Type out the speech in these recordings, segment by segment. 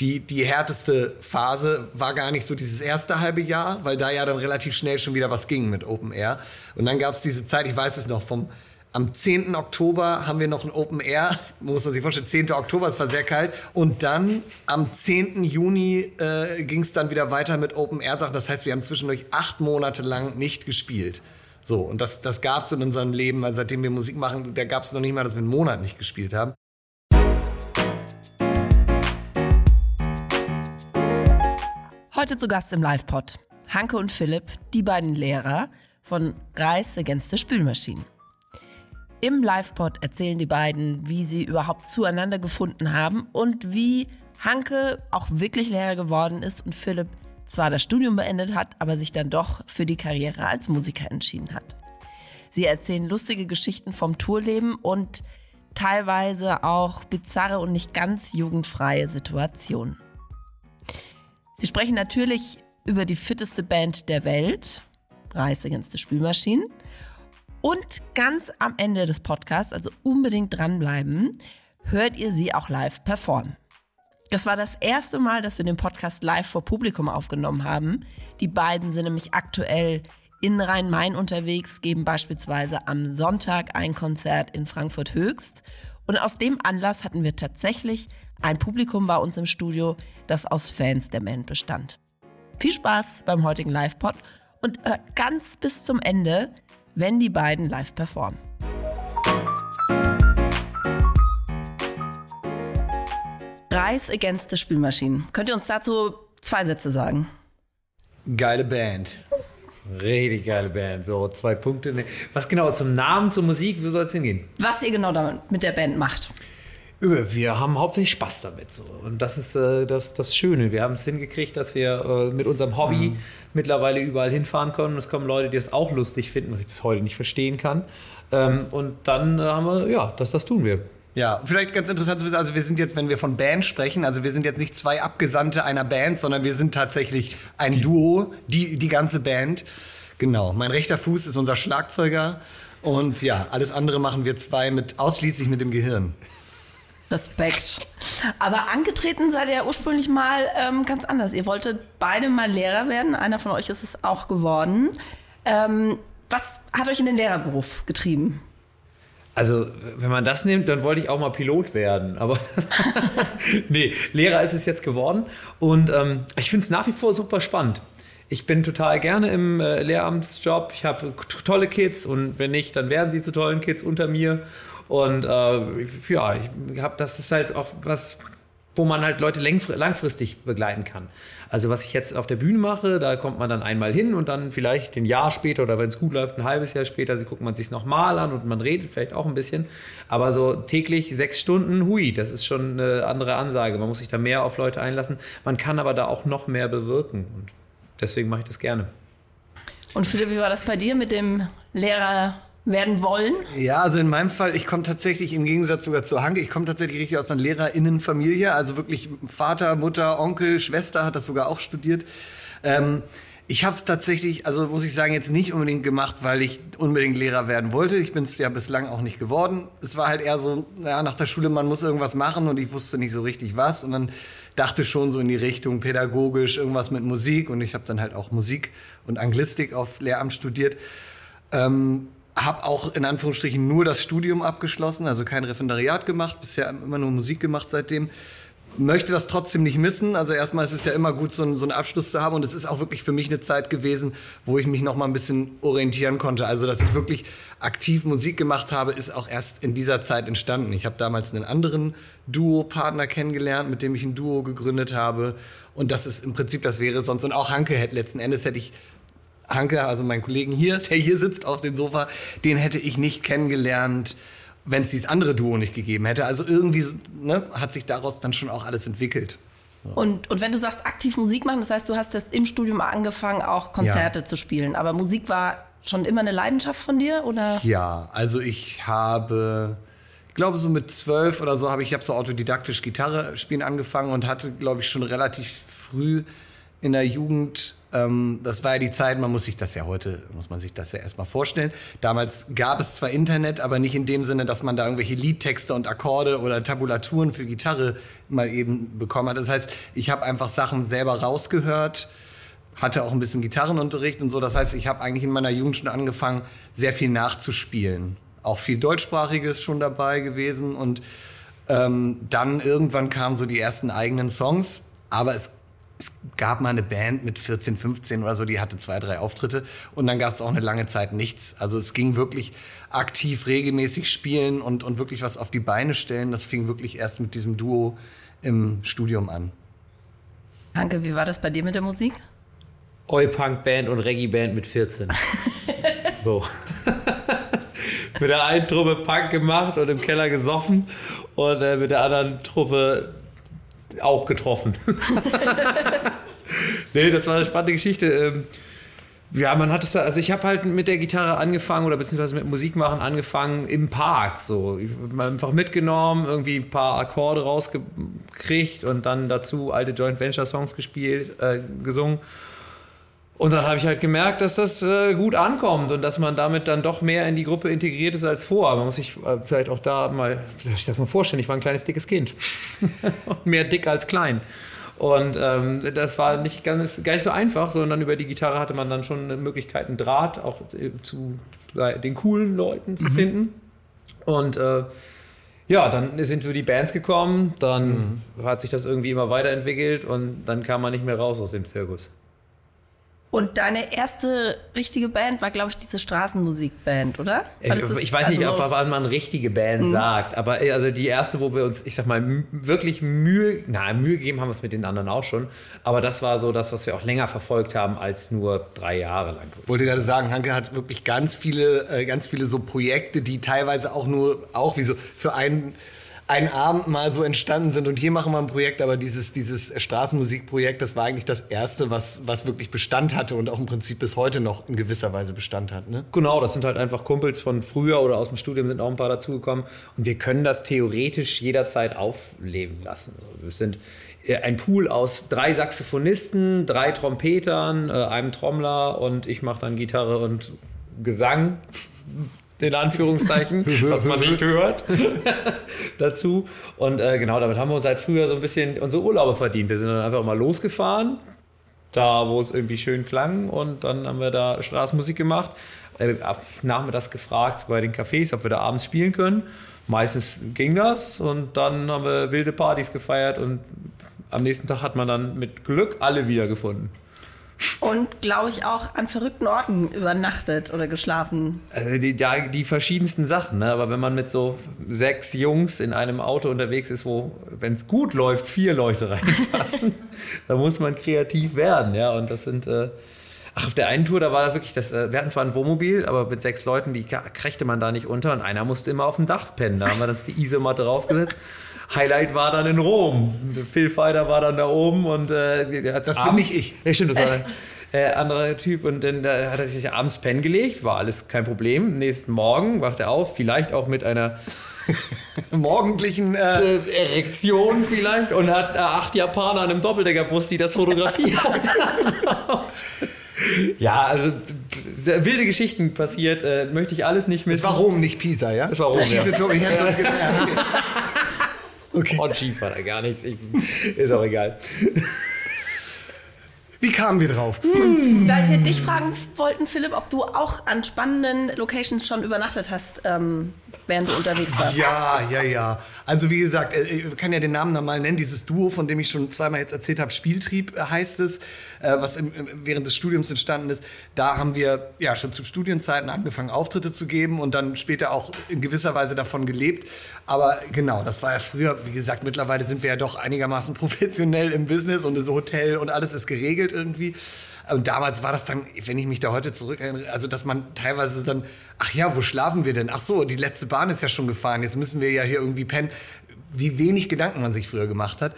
die, die härteste Phase war gar nicht so dieses erste halbe Jahr, weil da ja dann relativ schnell schon wieder was ging mit Open Air. Und dann gab es diese Zeit, ich weiß es noch, vom am 10. Oktober haben wir noch ein Open Air. Man muss sich vorstellen, 10. Oktober, es war sehr kalt. Und dann am 10. Juni äh, ging es dann wieder weiter mit Open Air Sachen. Das heißt, wir haben zwischendurch acht Monate lang nicht gespielt. So, und das, das gab es in unserem Leben, also seitdem wir Musik machen, da gab es noch nicht mal, dass wir einen Monat nicht gespielt haben. Heute zu Gast im Live-Pod. Hanke und Philipp, die beiden Lehrer von Reis the Spülmaschinen. Im Live-Pod erzählen die beiden, wie sie überhaupt zueinander gefunden haben und wie Hanke auch wirklich Lehrer geworden ist und Philipp zwar das Studium beendet hat, aber sich dann doch für die Karriere als Musiker entschieden hat. Sie erzählen lustige Geschichten vom Tourleben und teilweise auch bizarre und nicht ganz jugendfreie Situationen. Sie sprechen natürlich über die fitteste Band der Welt, Rise Against the Spülmaschinen. Und ganz am Ende des Podcasts, also unbedingt dranbleiben, hört ihr sie auch live performen. Das war das erste Mal, dass wir den Podcast live vor Publikum aufgenommen haben. Die beiden sind nämlich aktuell in Rhein-Main unterwegs, geben beispielsweise am Sonntag ein Konzert in Frankfurt Höchst. Und aus dem Anlass hatten wir tatsächlich ein Publikum bei uns im Studio, das aus Fans der Band bestand. Viel Spaß beim heutigen Live-Pod und hört ganz bis zum Ende, wenn die beiden live performen. Reis Against the Spülmaschinen. Könnt ihr uns dazu zwei Sätze sagen? Geile Band. Richtig geile Band. So, zwei Punkte. Was genau zum Namen, zur Musik, wie soll es hingehen? Was ihr genau damit mit der Band macht. Wir haben hauptsächlich Spaß damit. So. Und das ist äh, das, das Schöne. Wir haben es hingekriegt, dass wir äh, mit unserem Hobby mhm. mittlerweile überall hinfahren können. Es kommen Leute, die es auch lustig finden, was ich bis heute nicht verstehen kann. Ähm, und dann äh, haben wir, ja, das, das tun wir. Ja, vielleicht ganz interessant zu wissen, also wir sind jetzt, wenn wir von Band sprechen, also wir sind jetzt nicht zwei Abgesandte einer Band, sondern wir sind tatsächlich ein die. Duo, die, die ganze Band. Genau, mein rechter Fuß ist unser Schlagzeuger und ja, alles andere machen wir zwei mit, ausschließlich mit dem Gehirn. Respekt. Aber angetreten seid ihr ursprünglich mal ähm, ganz anders. Ihr wolltet beide mal Lehrer werden. Einer von euch ist es auch geworden. Ähm, was hat euch in den Lehrerberuf getrieben? Also, wenn man das nimmt, dann wollte ich auch mal Pilot werden. Aber nee, Lehrer ist es jetzt geworden. Und ähm, ich finde es nach wie vor super spannend. Ich bin total gerne im äh, Lehramtsjob. Ich habe tolle Kids und wenn nicht, dann werden sie zu tollen Kids unter mir. Und äh, ja, ich habe, das ist halt auch was, wo man halt Leute langfristig begleiten kann. Also was ich jetzt auf der Bühne mache, da kommt man dann einmal hin und dann vielleicht ein Jahr später oder wenn es gut läuft, ein halbes Jahr später, sie guckt man sich nochmal an und man redet vielleicht auch ein bisschen. Aber so täglich sechs Stunden, hui, das ist schon eine andere Ansage. Man muss sich da mehr auf Leute einlassen. Man kann aber da auch noch mehr bewirken und deswegen mache ich das gerne. Und Philipp, wie war das bei dir mit dem Lehrer werden wollen? Ja, also in meinem Fall, ich komme tatsächlich im Gegensatz sogar zu Hanke, ich komme tatsächlich richtig aus einer Lehrerinnenfamilie, also wirklich Vater, Mutter, Onkel, Schwester hat das sogar auch studiert. Ähm, ich habe es tatsächlich, also muss ich sagen, jetzt nicht unbedingt gemacht, weil ich unbedingt Lehrer werden wollte. Ich bin es ja bislang auch nicht geworden. Es war halt eher so, naja, nach der Schule, man muss irgendwas machen und ich wusste nicht so richtig was. Und dann dachte schon so in die Richtung pädagogisch, irgendwas mit Musik. Und ich habe dann halt auch Musik und Anglistik auf Lehramt studiert. Ähm, habe auch in Anführungsstrichen nur das Studium abgeschlossen, also kein Referendariat gemacht, bisher immer nur Musik gemacht seitdem. Möchte das trotzdem nicht missen. Also erstmal ist es ja immer gut, so, einen, so einen Abschluss zu haben. Und es ist auch wirklich für mich eine Zeit gewesen, wo ich mich noch mal ein bisschen orientieren konnte. Also dass ich wirklich aktiv Musik gemacht habe, ist auch erst in dieser Zeit entstanden. Ich habe damals einen anderen Duo-Partner kennengelernt, mit dem ich ein Duo gegründet habe. Und das ist im Prinzip, das wäre sonst. Und auch Hanke hätte letzten Endes hätte ich Hanke, also mein Kollegen hier, der hier sitzt auf dem Sofa, den hätte ich nicht kennengelernt, wenn es dieses andere Duo nicht gegeben hätte. Also irgendwie ne, hat sich daraus dann schon auch alles entwickelt. Und, und wenn du sagst, aktiv Musik machen, das heißt, du hast das im Studium angefangen, auch Konzerte ja. zu spielen. Aber Musik war schon immer eine Leidenschaft von dir, oder? Ja, also ich habe, ich glaube so mit zwölf oder so habe ich, ich habe so autodidaktisch Gitarre spielen angefangen und hatte, glaube ich, schon relativ früh in der Jugend, ähm, das war ja die Zeit, man muss sich das ja heute, muss man sich das ja erstmal vorstellen. Damals gab es zwar Internet, aber nicht in dem Sinne, dass man da irgendwelche Liedtexte und Akkorde oder Tabulaturen für Gitarre mal eben bekommen hat. Das heißt, ich habe einfach Sachen selber rausgehört, hatte auch ein bisschen Gitarrenunterricht und so. Das heißt, ich habe eigentlich in meiner Jugend schon angefangen, sehr viel nachzuspielen. Auch viel deutschsprachiges schon dabei gewesen und ähm, dann irgendwann kamen so die ersten eigenen Songs, aber es es gab mal eine Band mit 14, 15 oder so, die hatte zwei, drei Auftritte und dann gab es auch eine lange Zeit nichts. Also es ging wirklich aktiv, regelmäßig spielen und, und wirklich was auf die Beine stellen. Das fing wirklich erst mit diesem Duo im Studium an. Hanke, wie war das bei dir mit der Musik? Oi-Punk-Band und Reggae-Band mit 14. so. mit der einen Truppe Punk gemacht und im Keller gesoffen und äh, mit der anderen Truppe auch getroffen. nee, das war eine spannende Geschichte. Ähm, ja, man hat es da, also ich habe halt mit der Gitarre angefangen oder beziehungsweise mit Musik machen angefangen im Park. So, ich einfach mitgenommen, irgendwie ein paar Akkorde rausgekriegt und dann dazu alte Joint Venture Songs gespielt, äh, gesungen. Und dann habe ich halt gemerkt, dass das äh, gut ankommt und dass man damit dann doch mehr in die Gruppe integriert ist als vor. Man muss sich äh, vielleicht auch da mal, ich darf mir vorstellen, ich war ein kleines dickes Kind. mehr dick als klein. Und ähm, das war nicht ganz, gar nicht so einfach, sondern über die Gitarre hatte man dann schon Möglichkeiten, Draht auch zu den coolen Leuten zu mhm. finden. Und äh, ja, dann sind so die Bands gekommen, dann mhm. hat sich das irgendwie immer weiterentwickelt und dann kam man nicht mehr raus aus dem Zirkus. Und deine erste richtige Band war, glaube ich, diese Straßenmusikband, oder? Ich, ich, weiß nicht, also, ob man richtige Band mhm. sagt, aber äh, also die erste, wo wir uns, ich sag mal, wirklich Mühe, na, Mühe gegeben haben wir es mit den anderen auch schon, aber das war so das, was wir auch länger verfolgt haben als nur drei Jahre lang. Ich wollte gerade sagen, Hanke hat wirklich ganz viele, äh, ganz viele so Projekte, die teilweise auch nur, auch wie so für einen ein Abend mal so entstanden sind und hier machen wir ein Projekt, aber dieses, dieses Straßenmusikprojekt, das war eigentlich das erste, was, was wirklich Bestand hatte und auch im Prinzip bis heute noch in gewisser Weise Bestand hat. Ne? Genau, das sind halt einfach Kumpels von früher oder aus dem Studium sind auch ein paar dazugekommen und wir können das theoretisch jederzeit aufleben lassen. Wir sind äh, ein Pool aus drei Saxophonisten, drei Trompetern, äh, einem Trommler und ich mache dann Gitarre und Gesang in Anführungszeichen, was man nicht hört, dazu. Und äh, genau, damit haben wir uns seit früher so ein bisschen unsere Urlaube verdient. Wir sind dann einfach mal losgefahren, da wo es irgendwie schön klang und dann haben wir da Straßenmusik gemacht. Äh, nachmittags gefragt bei den Cafés, ob wir da abends spielen können. Meistens ging das und dann haben wir wilde Partys gefeiert und am nächsten Tag hat man dann mit Glück alle wiedergefunden. Und glaube ich auch an verrückten Orten übernachtet oder geschlafen. Also die, die, die verschiedensten Sachen, ne? aber wenn man mit so sechs Jungs in einem Auto unterwegs ist, wo, wenn es gut läuft, vier Leute reinpassen, dann muss man kreativ werden. Ja? Und das sind. Äh Ach, auf der einen Tour, da war das wirklich, das, äh, wir hatten zwar ein Wohnmobil, aber mit sechs Leuten, die kriegte man da nicht unter und einer musste immer auf dem Dach pennen. Da haben wir das die Isomatte draufgesetzt. Highlight war dann in Rom. Phil Fighter war dann da oben und äh, hat Das abends, bin nicht ich. Ja, stimmt, das war ein äh, anderer Typ. Und dann da hat er sich abends pennen gelegt, war alles kein Problem. Nächsten Morgen wacht er auf, vielleicht auch mit einer morgendlichen äh, äh, Erektion vielleicht und hat äh, acht Japaner an einem Doppeldeckerbus, die das fotografieren. ja, also wilde Geschichten passiert, äh, möchte ich alles nicht missen. Es war Rom, nicht Pisa, ja? Es war Rom, ja. ja. Okay. Und Jeep war da gar nichts. Ich, ist auch egal. Wie kamen wir drauf? Hm, weil wir dich fragen wollten, Philipp, ob du auch an spannenden Locations schon übernachtet hast, ähm, während du unterwegs warst. Ja, ja, ja. Also wie gesagt, äh, ich kann ja den Namen nochmal nennen. Dieses Duo, von dem ich schon zweimal jetzt erzählt habe, Spieltrieb äh, heißt es, äh, was während des Studiums entstanden ist. Da haben wir ja schon zu Studienzeiten angefangen, Auftritte zu geben und dann später auch in gewisser Weise davon gelebt. Aber genau, das war ja früher, wie gesagt, mittlerweile sind wir ja doch einigermaßen professionell im Business und das Hotel und alles ist geregelt irgendwie. Und damals war das dann, wenn ich mich da heute zurück erinnere, also dass man teilweise dann, ach ja, wo schlafen wir denn? Ach so, die letzte Bahn ist ja schon gefahren, jetzt müssen wir ja hier irgendwie pennen. Wie wenig Gedanken man sich früher gemacht hat.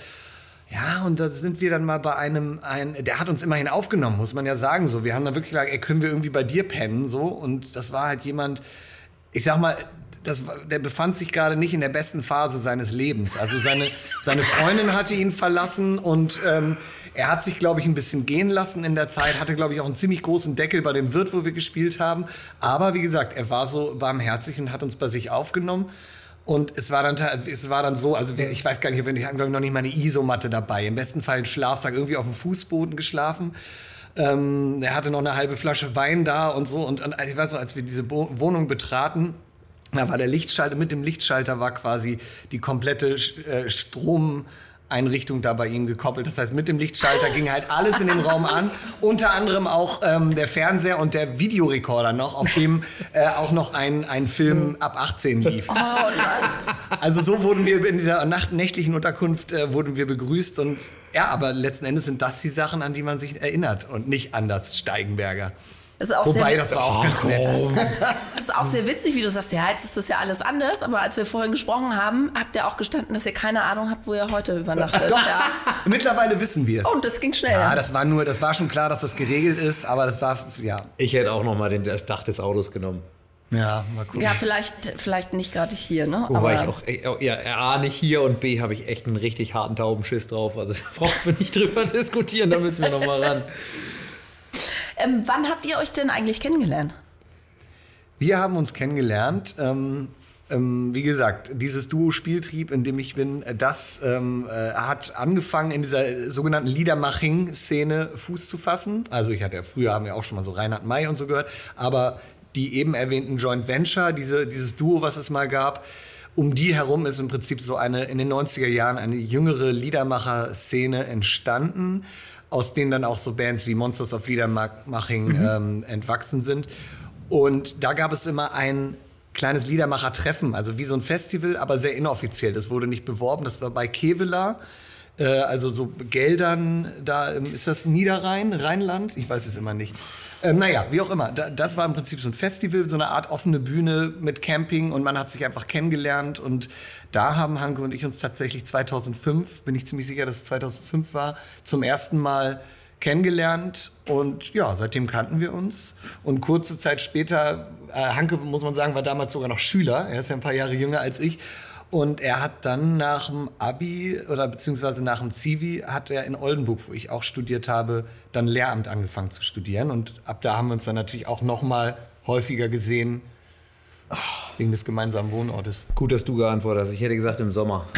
Ja, und da sind wir dann mal bei einem, ein, der hat uns immerhin aufgenommen, muss man ja sagen. So, wir haben dann wirklich gesagt, ey, können wir irgendwie bei dir pennen? So, und das war halt jemand, ich sag mal, das, der befand sich gerade nicht in der besten Phase seines Lebens. Also seine, seine Freundin hatte ihn verlassen und ähm, er hat sich, glaube ich, ein bisschen gehen lassen in der Zeit, hatte, glaube ich, auch einen ziemlich großen Deckel bei dem Wirt, wo wir gespielt haben. Aber wie gesagt, er war so barmherzig und hat uns bei sich aufgenommen. Und es war dann, es war dann so, also ich weiß gar nicht, wir hatten, glaube ich, noch nicht mal eine Isomatte dabei. Im besten Fall ein Schlafsack, irgendwie auf dem Fußboden geschlafen. Ähm, er hatte noch eine halbe Flasche Wein da und so. Und, und ich weiß noch, als wir diese Bo Wohnung betraten, da war der Lichtschalter, mit dem Lichtschalter war quasi die komplette äh, Strom. Einrichtung da bei ihm gekoppelt. Das heißt, mit dem Lichtschalter ging halt alles in dem Raum an. Unter anderem auch ähm, der Fernseher und der Videorekorder noch, auf dem äh, auch noch ein, ein Film ab 18 lief. Oh also so wurden wir in dieser nacht nächtlichen Unterkunft äh, wurden wir begrüßt und ja, aber letzten Endes sind das die Sachen, an die man sich erinnert und nicht an das Steigenberger. Das ist auch Wobei, sehr, das war auch ganz nett. Das ist auch sehr witzig, wie du sagst, ja, jetzt ist das ja alles anders. Aber als wir vorhin gesprochen haben, habt ihr auch gestanden, dass ihr keine Ahnung habt, wo ihr heute übernachtet. Doch, ja. mittlerweile wissen wir es. Und das ging schnell. Ja, das war nur, das war schon klar, dass das geregelt ist, aber das war, ja. Ich hätte auch noch mal den, das Dach des Autos genommen. Ja, mal gucken. Ja, vielleicht, vielleicht nicht gerade hier, ne? Wobei ich auch, ey, ja, A, nicht hier und B, habe ich echt einen richtig harten Taubenschiss drauf. Also da brauchen wir nicht drüber diskutieren, da müssen wir noch mal ran. Ähm, wann habt ihr euch denn eigentlich kennengelernt? Wir haben uns kennengelernt. Ähm, ähm, wie gesagt, dieses Duo Spieltrieb, in dem ich bin, das ähm, äh, hat angefangen in dieser sogenannten Liedermaching-Szene Fuß zu fassen. Also ich hatte ja früher haben wir auch schon mal so Reinhard May und so gehört, aber die eben erwähnten Joint Venture, diese, dieses Duo, was es mal gab, um die herum ist im Prinzip so eine in den 90er Jahren eine jüngere Liedermacher-Szene entstanden aus denen dann auch so Bands wie Monsters of Liedermaching mhm. ähm, entwachsen sind. Und da gab es immer ein kleines Liedermacher-Treffen, also wie so ein Festival, aber sehr inoffiziell. Das wurde nicht beworben, das war bei Kevela. Äh, also so Geldern, da ist das Niederrhein, Rheinland? Ich weiß es immer nicht. Ähm, naja, wie auch immer. Da, das war im Prinzip so ein Festival, so eine Art offene Bühne mit Camping und man hat sich einfach kennengelernt. Und da haben Hanke und ich uns tatsächlich 2005, bin ich ziemlich sicher, dass es 2005 war, zum ersten Mal kennengelernt und ja, seitdem kannten wir uns. Und kurze Zeit später, äh, Hanke, muss man sagen, war damals sogar noch Schüler, er ist ja ein paar Jahre jünger als ich. Und er hat dann nach dem Abi oder beziehungsweise nach dem Zivi hat er in Oldenburg, wo ich auch studiert habe, dann Lehramt angefangen zu studieren. Und ab da haben wir uns dann natürlich auch noch mal häufiger gesehen wegen des gemeinsamen Wohnortes. Gut, dass du geantwortet hast. Ich hätte gesagt im Sommer.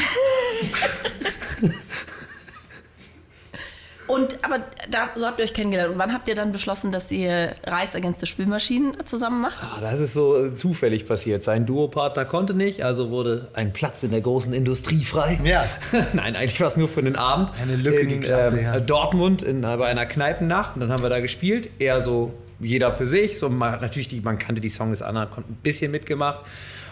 Und aber da, so habt ihr euch kennengelernt. Und wann habt ihr dann beschlossen, dass ihr Reis Against the Spülmaschinen zusammen macht? Ah, das ist so zufällig passiert. Sein Duopartner konnte nicht, also wurde ein Platz in der großen Industrie frei. Ja. Nein, eigentlich war es nur für den Abend. Eine Lücke, in, die klappte, äh, ja. Dortmund in, bei einer Kneipennacht. Und dann haben wir da gespielt. Eher so jeder für sich. So, man, natürlich, die, man kannte die Songs des anderen, konnte ein bisschen mitgemacht.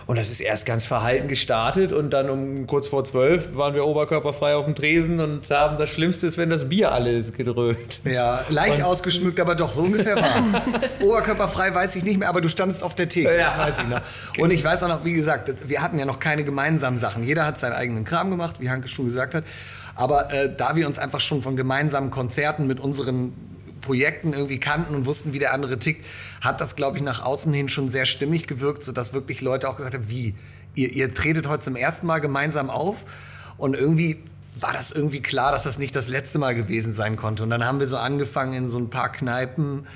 Und das ist erst ganz verhalten gestartet und dann um kurz vor zwölf waren wir oberkörperfrei auf dem Tresen und haben das Schlimmste ist, wenn das Bier alles gedröhnt. Ja, leicht und ausgeschmückt, aber doch, so ungefähr war es. oberkörperfrei weiß ich nicht mehr, aber du standest auf der Theke, Ja. das weiß ich noch. Und ich weiß auch noch, wie gesagt, wir hatten ja noch keine gemeinsamen Sachen. Jeder hat seinen eigenen Kram gemacht, wie Hanke schon gesagt hat. Aber äh, da wir uns einfach schon von gemeinsamen Konzerten mit unseren Projekten irgendwie kannten und wussten, wie der andere tickt, hat das, glaube ich, nach außen hin schon sehr stimmig gewirkt, sodass wirklich Leute auch gesagt haben, wie, ihr, ihr tretet heute zum ersten Mal gemeinsam auf und irgendwie war das irgendwie klar, dass das nicht das letzte Mal gewesen sein konnte. Und dann haben wir so angefangen in so ein paar Kneipen,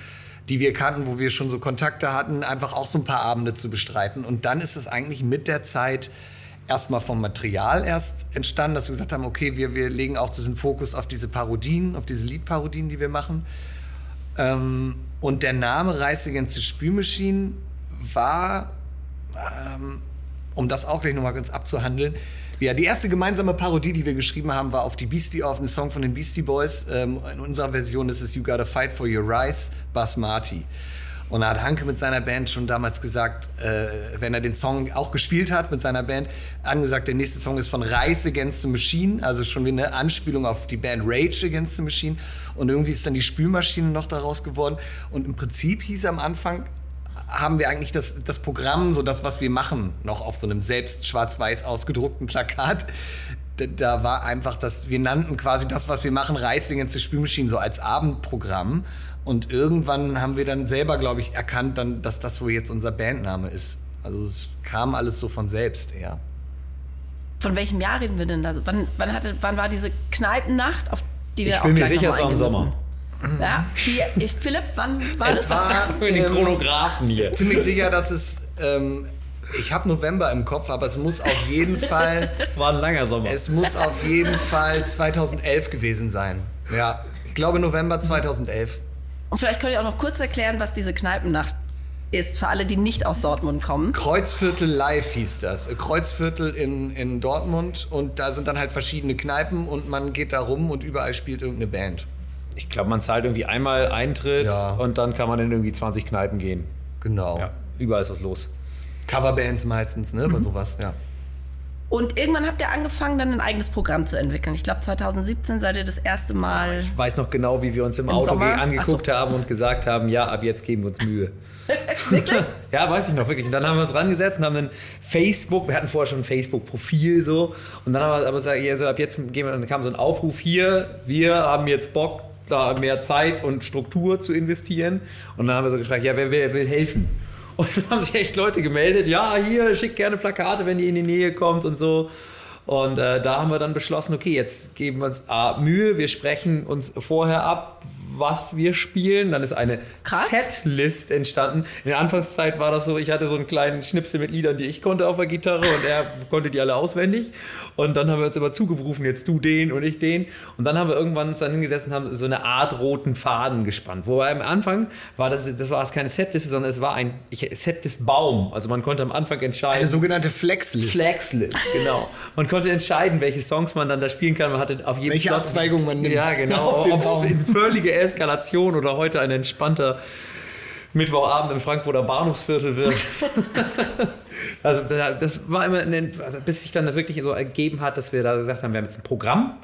die wir kannten, wo wir schon so Kontakte hatten, einfach auch so ein paar Abende zu bestreiten. Und dann ist es eigentlich mit der Zeit erstmal vom Material erst entstanden, dass wir gesagt haben, okay, wir, wir legen auch diesen Fokus auf diese Parodien, auf diese Liedparodien, die wir machen. Ähm, und der Name Rise Against Spülmaschine war, ähm, um das auch gleich nochmal ganz abzuhandeln, ja, die erste gemeinsame Parodie, die wir geschrieben haben, war auf die Beastie, auf einen Song von den Beastie Boys. Ähm, in unserer Version ist es You Gotta Fight for Your Rice, Basmati. Und da hat Hanke mit seiner Band schon damals gesagt, äh, wenn er den Song auch gespielt hat mit seiner Band, angesagt, der nächste Song ist von Rise Against the Machine, also schon wie eine Anspielung auf die Band Rage Against the Machine. Und irgendwie ist dann die Spülmaschine noch daraus geworden. Und im Prinzip hieß am Anfang, haben wir eigentlich das, das Programm, so das, was wir machen, noch auf so einem selbst schwarz-weiß ausgedruckten Plakat. Da, war einfach das, wir nannten quasi das, was wir machen, Reising ins Spülmaschinen so als Abendprogramm. Und irgendwann haben wir dann selber, glaube ich, erkannt, dann, dass das so jetzt unser Bandname ist. Also es kam alles so von selbst eher. Von welchem Jahr reden wir denn da? Wann, wann, hatte, wann war diese Kneipennacht, auf die wir Ich auch bin mir sicher, es war im Sommer. müssen? Ja, die, ich, Philipp, wann war Es das? war Den ähm, Chronographen hier. ziemlich sicher, dass es. Ähm, ich habe November im Kopf, aber es muss auf jeden Fall. War ein langer Sommer. Es muss auf jeden Fall 2011 gewesen sein. Ja, ich glaube November 2011. Und vielleicht könnt ihr auch noch kurz erklären, was diese Kneipennacht ist, für alle, die nicht aus Dortmund kommen. Kreuzviertel Live hieß das. Kreuzviertel in, in Dortmund und da sind dann halt verschiedene Kneipen und man geht da rum und überall spielt irgendeine Band. Ich glaube, man zahlt irgendwie einmal Eintritt Ja. und dann kann man in irgendwie 20 Kneipen gehen. Genau. Ja, überall ist was los. Coverbands meistens, ne? Bei sowas, ja. Und irgendwann habt ihr angefangen, dann ein eigenes Programm zu entwickeln. Ich glaube, 2017 seid ihr das erste Mal. Ich weiß noch genau, wie wir uns im, Im Auto Sommer? angeguckt so. haben und gesagt haben, ja, ab jetzt geben wir uns Mühe. Wirklich? Ja, weiß ich noch, wirklich. Und dann haben wir uns rangesetzt und haben dann Facebook, wir hatten vorher schon ein Facebook-Profil so. Und dann haben wir aber gesagt, ja, so ab jetzt gehen wir, dann kam so ein Aufruf hier, wir haben jetzt Bock, da mehr Zeit und Struktur zu investieren. Und dann haben wir so gefragt, ja, wer, wer will helfen? Und dann haben sich echt Leute gemeldet, ja, hier, schickt gerne Plakate, wenn ihr in die Nähe kommt und so. Und äh, da haben wir dann beschlossen, okay, jetzt geben wir uns A, Mühe, wir sprechen uns vorher ab, was wir spielen. Dann ist eine Krass. Setlist entstanden. In der Anfangszeit war das so, ich hatte so einen kleinen Schnipsel mit Liedern, die ich konnte auf der Gitarre und er konnte die alle auswendig. Und dann haben wir uns immer zugerufen, jetzt du den und ich den. Und dann haben wir irgendwann uns dann hingesetzt und haben so eine Art roten Faden gespannt. Wobei am Anfang war das, das war es keine Setliste, sondern es war ein ich, Setlist Baum. Also man konnte am Anfang entscheiden. Eine sogenannte Flexlist. Flexlist, genau. Man konnte entscheiden, welche Songs man dann da spielen kann. Man hatte auf jedem Welche Slot- Abzweigung man nimmt Ja, genau. auf den Ob Baum. es in völlige Eskalation oder heute ein entspannter Mittwochabend im Frankfurter Bahnhofsviertel wird. also da- das war immer, ein- also bis sich dann das wirklich so ergeben hat, dass wir da gesagt haben, wir haben jetzt ein Programm.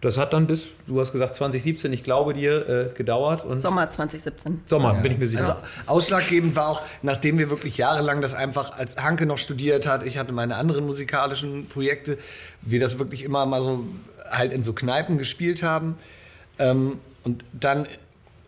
Das hat dann bis, du hast gesagt 2017, ich glaube dir, äh, gedauert. Und Sommer 2017. Sommer, bin ich mir sicher. Also ausschlaggebend war auch, nachdem wir wirklich jahrelang das einfach, als Hanke noch studiert hat, ich hatte meine anderen musikalischen Projekte, wir das wirklich immer mal so halt in so Kneipen gespielt haben. Ähm, und dann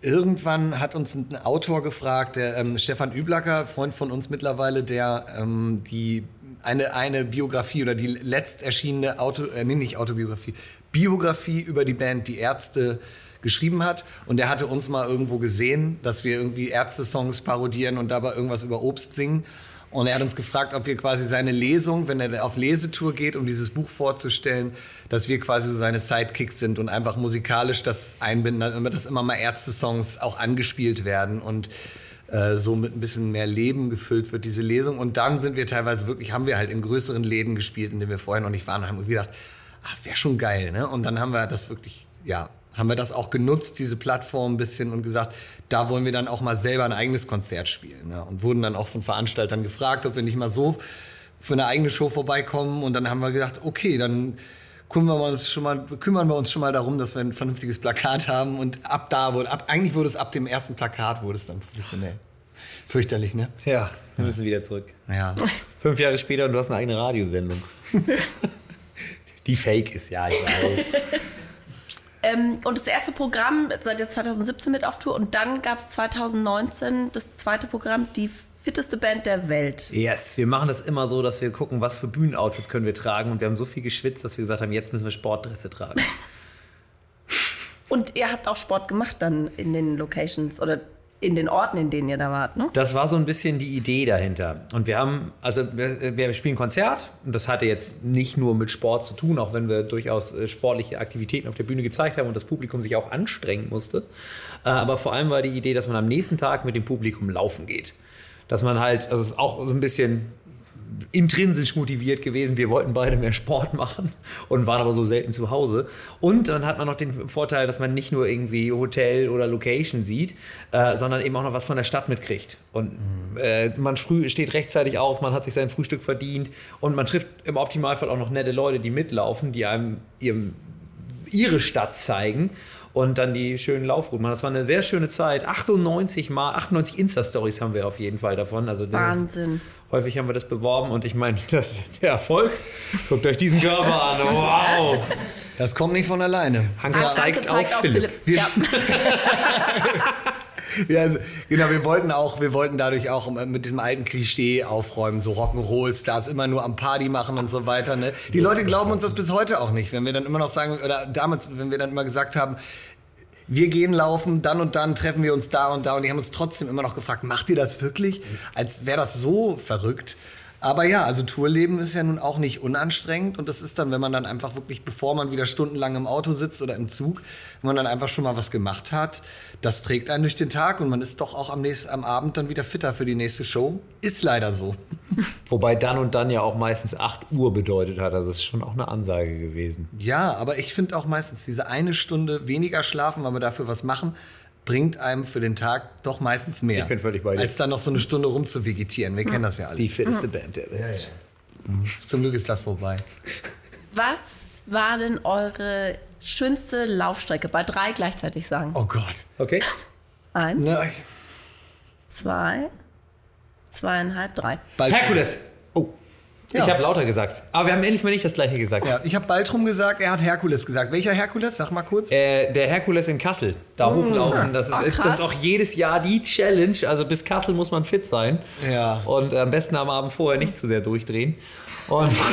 irgendwann hat uns ein Autor gefragt, der ähm, Stefan Üblacker, Freund von uns mittlerweile, der ähm, die eine, eine Biografie oder die letzt erschienene Auto, äh, nee, nicht Autobiografie, Biografie über die Band Die Ärzte geschrieben hat. Und er hatte uns mal irgendwo gesehen, dass wir irgendwie Ärzte-Songs parodieren und dabei irgendwas über Obst singen. Und er hat uns gefragt, ob wir quasi seine Lesung, wenn er auf Lesetour geht, um dieses Buch vorzustellen, dass wir quasi so seine Sidekicks sind und einfach musikalisch das einbinden, damit das immer mal Ärzte-Songs auch angespielt werden und äh, so mit ein bisschen mehr Leben gefüllt wird, diese Lesung. Und dann sind wir teilweise wirklich, haben wir halt in größeren Läden gespielt, in denen wir vorher noch nicht waren und haben gedacht, ah, wäre schon geil, ne? Und dann haben wir das wirklich, ja, haben wir das auch genutzt, diese Plattform ein bisschen und gesagt, da wollen wir dann auch mal selber ein eigenes Konzert spielen. Ne? Und wurden dann auch von Veranstaltern gefragt, ob wir nicht mal so für eine eigene Show vorbeikommen. Und dann haben wir gesagt, okay, dann kümmern wir uns schon mal, kümmern wir uns schon mal darum, dass wir ein vernünftiges Plakat haben. Und ab da wurde, ab, eigentlich wurde es ab dem ersten Plakat wurde es dann professionell. Fürchterlich, ne? ja, wir müssen wieder zurück. Ja. Fünf Jahre später und du hast eine eigene Radiosendung. Die fake ist, ja, ich weiß. Ähm, und das erste Programm seid ihr 2017 mit auf Tour und dann gab es 2019 das zweite Programm, die fitteste Band der Welt. Yes, wir machen das immer so, dass wir gucken, was für Bühnenoutfits können wir tragen. Und wir haben so viel geschwitzt, dass wir gesagt haben, jetzt müssen wir Sportdresse tragen. Und ihr habt auch Sport gemacht dann in den Locations oder in den Orten, in denen ihr da wart, ne? Das war so ein bisschen die Idee dahinter. Und wir haben, also wir, wir spielen Konzert und das hatte jetzt nicht nur mit Sport zu tun, auch wenn wir durchaus äh, sportliche Aktivitäten auf der Bühne gezeigt haben und das Publikum sich auch anstrengen musste. Äh, Aber vor allem war die Idee, dass man am nächsten Tag mit dem Publikum laufen geht. Dass man halt, also es ist auch so ein bisschen intrinsisch motiviert gewesen. Wir wollten beide mehr Sport machen und waren aber so selten zu Hause. Und dann hat man noch den Vorteil, dass man nicht nur irgendwie Hotel oder Location sieht, äh, sondern eben auch noch was von der Stadt mitkriegt. Und äh, man früh steht rechtzeitig auf, man hat sich sein Frühstück verdient und man trifft im Optimalfall auch noch nette Leute, die mitlaufen, die einem ihrem, ihre Stadt zeigen. Und dann die schönen Laufrouten. machen. Das war eine sehr schöne Zeit. 98 mal, 98 Insta-Stories haben wir auf jeden Fall davon. Also Wahnsinn. Häufig haben wir das beworben und ich meine, das, der Erfolg, guckt euch diesen Körper an, wow. Das kommt nicht von alleine. Hanke Ah, zeigt, Danke, auf Philipp. Ja. Ja, also, genau, wir wollten auch, wir wollten dadurch auch mit diesem alten Klischee aufräumen, so Rock'n'Roll-Stars immer nur am Party machen und so weiter. Ne? Die Leute glauben uns das bis heute auch nicht, wenn wir dann immer noch sagen, oder damals, wenn wir dann immer gesagt haben, wir gehen laufen, dann und dann treffen wir uns da und da und die haben uns trotzdem immer noch gefragt, macht ihr das wirklich? Als wäre das so verrückt. Aber ja, also Tourleben ist ja nun auch nicht unanstrengend und das ist dann, wenn man dann einfach wirklich, bevor man wieder stundenlang im Auto sitzt oder im Zug, wenn man dann einfach schon mal was gemacht hat, das trägt einen durch den Tag und man ist doch auch am, nächsten, am Abend dann wieder fitter für die nächste Show. Ist leider so. Wobei dann und dann ja auch meistens 8 Uhr bedeutet hat, also das ist schon auch eine Ansage gewesen. Ja, aber ich finde auch meistens diese eine Stunde weniger schlafen, aber dafür was machen, bringt einem für den Tag doch meistens mehr. Ich bin völlig bei dir. Als dann noch so eine Stunde rumzuvegetieren. Wir kennen das ja alle. Die fitteste Band der Welt. Ja, ja. Zum Glück ist das vorbei. Was war denn eure schönste Laufstrecke? Bei drei gleichzeitig sagen. Oh Gott. Okay. Eins, ich, zwei, zweieinhalb, drei. bald Herkules. Oh. Ja. Ich habe lauter gesagt. Aber wir haben endlich mal nicht das gleiche gesagt. Ja, ich habe Baltrum gesagt, er hat Herkules gesagt. Welcher Herkules? Sag mal kurz. Äh, der Herkules in Kassel, da hochlaufen, das ist, Ah, das ist auch jedes Jahr die Challenge. Also bis Kassel muss man fit sein. Ja. Und am besten am Abend vorher nicht zu sehr durchdrehen. Und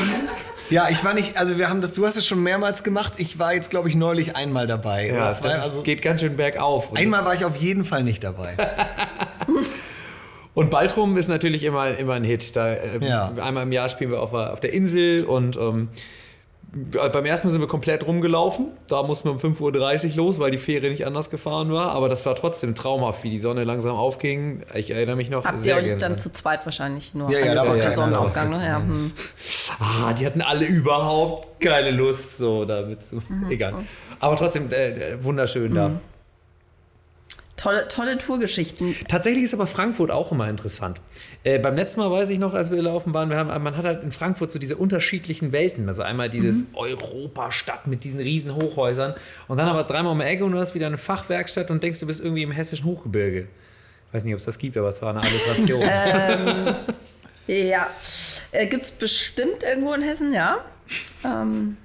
Ja, ich war nicht, also wir haben das, du hast es schon mehrmals gemacht. Ich war jetzt, glaube ich, neulich einmal dabei. ja, Oder das zwei, ist- also geht ganz schön bergauf. Einmal war ich auf jeden Fall nicht dabei. und Baltrum ist natürlich immer, immer ein Hit. Da, ähm, Ja. Einmal im Jahr spielen wir auf, auf der Insel und ähm, beim ersten Mal sind wir komplett rumgelaufen. Da mussten wir um 5.30 Uhr los, weil die Fähre nicht anders gefahren war. Aber das war trotzdem traumhaft, wie die Sonne langsam aufging. Ich erinnere mich noch Habt ihr sehr euch gerne. dann zu zweit wahrscheinlich nur Ja, ja, da war keiner Sonnenaufgang, ne? Ja, hm. Ah, die hatten alle überhaupt keine Lust, so damit zu. Mhm. Egal. Aber trotzdem äh, wunderschön da. Tolle, tolle Tourgeschichten. Tatsächlich ist aber Frankfurt auch immer interessant. Äh, beim letzten Mal weiß ich noch, als wir laufen waren, wir haben, man hat halt in Frankfurt so diese unterschiedlichen Welten. Also einmal dieses Mhm. Europastadt mit diesen riesen Hochhäusern und dann aber dreimal um die Ecke und du hast wieder eine Fachwerkstatt und denkst, du bist irgendwie im hessischen Hochgebirge. Ich weiß nicht, ob es das gibt, aber es war eine Alliteration. Ja. Äh, Gibt es bestimmt irgendwo in Hessen, ja. Ähm,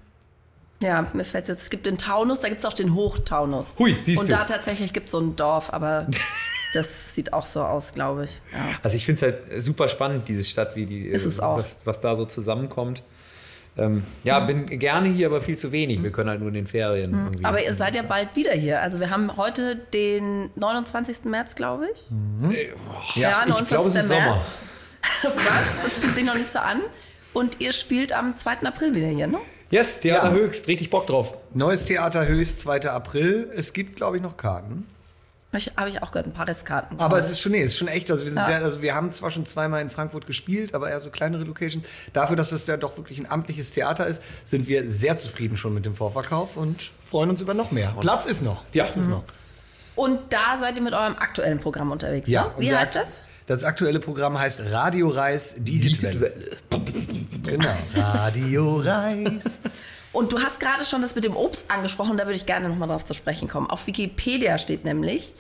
ja, mir fällt jetzt, es gibt den Taunus, da gibt es auch den Hochtaunus. Hui, siehst Und du. da tatsächlich gibt es so ein Dorf, aber das sieht auch so aus, glaube ich. Ja. Also ich finde es halt super spannend, diese Stadt, wie die, Ist es äh, auch. Was, was da so zusammenkommt. Ähm, ja, bin gerne hier, aber viel zu wenig. Wir können halt nur in den Ferien. Irgendwie. Mhm. Aber ihr seid ja bald wieder hier. Also wir haben heute den 29. März, glaube ich. Ja, ich glaube, es ist Sommer. Was? Das fühlt sich noch nicht so an. Und ihr spielt am 2. April wieder hier, ne? Yes, Theater Ja. Höchst, richtig Bock drauf. Neues Theater Höchst, 2. April. Es gibt, glaube ich, noch Karten. Ich, Habe ich auch gehört, ein paar Restkarten. Aber es ist schon, nee, es ist schon echt. Also wir, sind Ja. sehr, also wir haben zwar schon zweimal in Frankfurt gespielt, aber eher so kleinere Locations. Dafür, dass es ja doch wirklich ein amtliches Theater ist, sind wir sehr zufrieden schon mit dem Vorverkauf und freuen uns über noch mehr. Platz ist noch. Ja. Platz ist noch. Und da seid ihr mit eurem aktuellen Programm unterwegs. Ja, ne? Wie heißt das? Das aktuelle Programm heißt Radio Reis, die Hitwelle. Genau. Radio Reis. Und du hast gerade schon das mit dem Obst angesprochen, da würde ich gerne nochmal drauf zu sprechen kommen. Auf Wikipedia steht nämlich,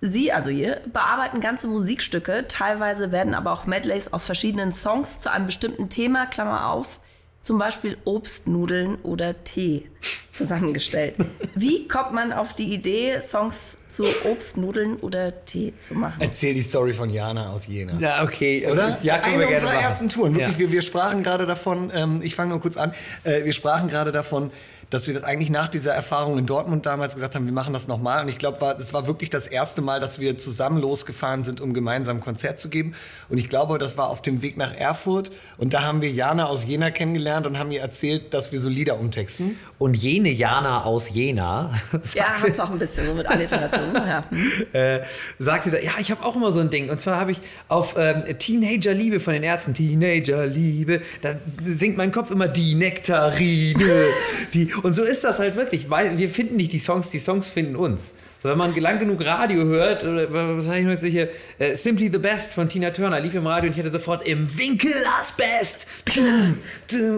Sie, also ihr, bearbeiten ganze Musikstücke, teilweise werden aber auch Medleys aus verschiedenen Songs zu einem bestimmten Thema, Klammer auf, zum Beispiel Obstnudeln oder Tee zusammengestellt. Wie kommt man auf die Idee, Songs zu Obstnudeln oder Tee zu machen? Erzähl die Story von Jana aus Jena. Ja, okay. Oder? Ja, Eine wir gerne unserer machen. ersten Touren. Wirklich, Ja. wir, wir sprachen gerade davon, ähm, ich fange nur kurz an, äh, wir sprachen gerade davon, dass wir das eigentlich nach dieser Erfahrung in Dortmund damals gesagt haben, wir machen das nochmal. Und ich glaube, war, das war wirklich das erste Mal, dass wir zusammen losgefahren sind, um gemeinsam ein Konzert zu geben. Und ich glaube, das war auf dem Weg nach Erfurt. Und da haben wir Jana aus Jena kennengelernt und haben ihr erzählt, dass wir so Lieder umtexten. Und jene Jana aus Jena Ja, hat's auch ein bisschen so mit Alliteration. Ja. äh, sagte da, ja, ich habe auch immer so ein Ding. Und zwar habe ich auf ähm, Teenager Liebe von den Ärzten, Teenager Liebe, da singt mein Kopf immer die Nektarine. die, und so ist das halt wirklich, weil wir finden nicht die Songs, die Songs finden uns. So, wenn man lang genug Radio hört, oder was sag ich noch hier, äh, Simply the Best von Tina Turner lief im Radio und ich hatte sofort im Winkel Asbest.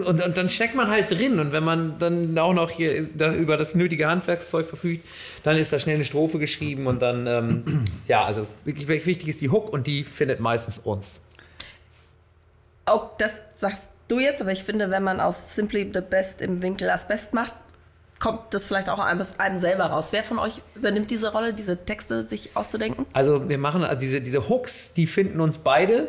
Und, und dann steckt man halt drin und wenn man dann auch noch hier da über das nötige Handwerkszeug verfügt, dann ist da schnell eine Strophe geschrieben und dann, ähm, ja, also wirklich wirklich wichtig ist die Hook und die findet meistens uns. Auch das sagst du jetzt, aber ich finde, wenn man aus Simply the Best im Winkel Asbest macht, kommt das vielleicht auch einem, einem selber raus. Wer von euch übernimmt diese Rolle, diese Texte sich auszudenken? Also wir machen also diese, diese Hooks, die finden uns beide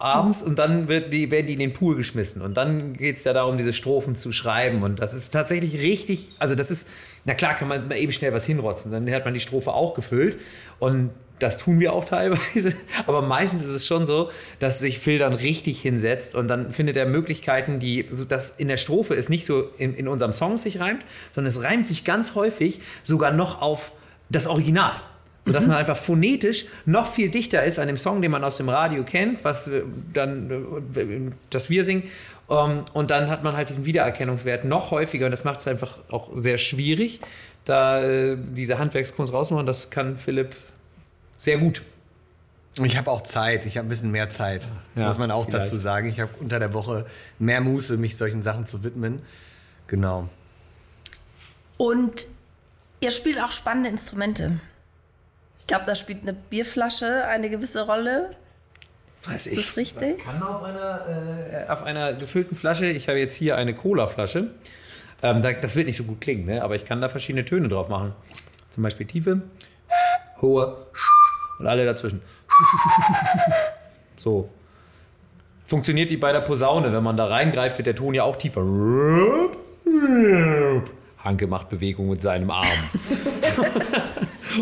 abends und dann wird die, werden die in den Pool geschmissen. Und dann geht es ja darum, diese Strophen zu schreiben. Und das ist tatsächlich richtig, also das ist, na klar, kann man eben schnell was hinrotzen. Dann hat man die Strophe auch gefüllt. Und das tun wir auch teilweise. Aber meistens ist es schon so, dass sich Phil dann richtig hinsetzt und dann findet er Möglichkeiten, die, das in der Strophe ist nicht so in, in unserem Song sich reimt, sondern es reimt sich ganz häufig sogar noch auf das Original sodass mhm. man einfach phonetisch noch viel dichter ist an dem Song, den man aus dem Radio kennt, was äh, dann äh, das wir singen. Ähm, und dann hat man halt diesen Wiedererkennungswert noch häufiger und das macht es einfach auch sehr schwierig, da äh, diese Handwerkskunst rauszumachen. Das kann Philipp sehr gut. Ich habe auch Zeit, ich habe ein bisschen mehr Zeit, ja, muss man auch vielleicht. dazu sagen. Ich habe unter der Woche mehr Muße, mich solchen Sachen zu widmen. Genau. Und ihr spielt auch spannende Instrumente. Ich glaube, da spielt eine Bierflasche eine gewisse Rolle. Weiß ist das richtig? Kann auf einer, äh, auf einer gefüllten Flasche, ich habe jetzt hier eine Cola-Flasche. Ähm, das wird nicht so gut klingen, ne? aber ich kann da verschiedene Töne drauf machen. Zum Beispiel tiefe, hohe und alle dazwischen. So. Funktioniert wie bei der Posaune. Wenn man da reingreift, wird der Ton ja auch tiefer. Hanke macht Bewegung mit seinem Arm.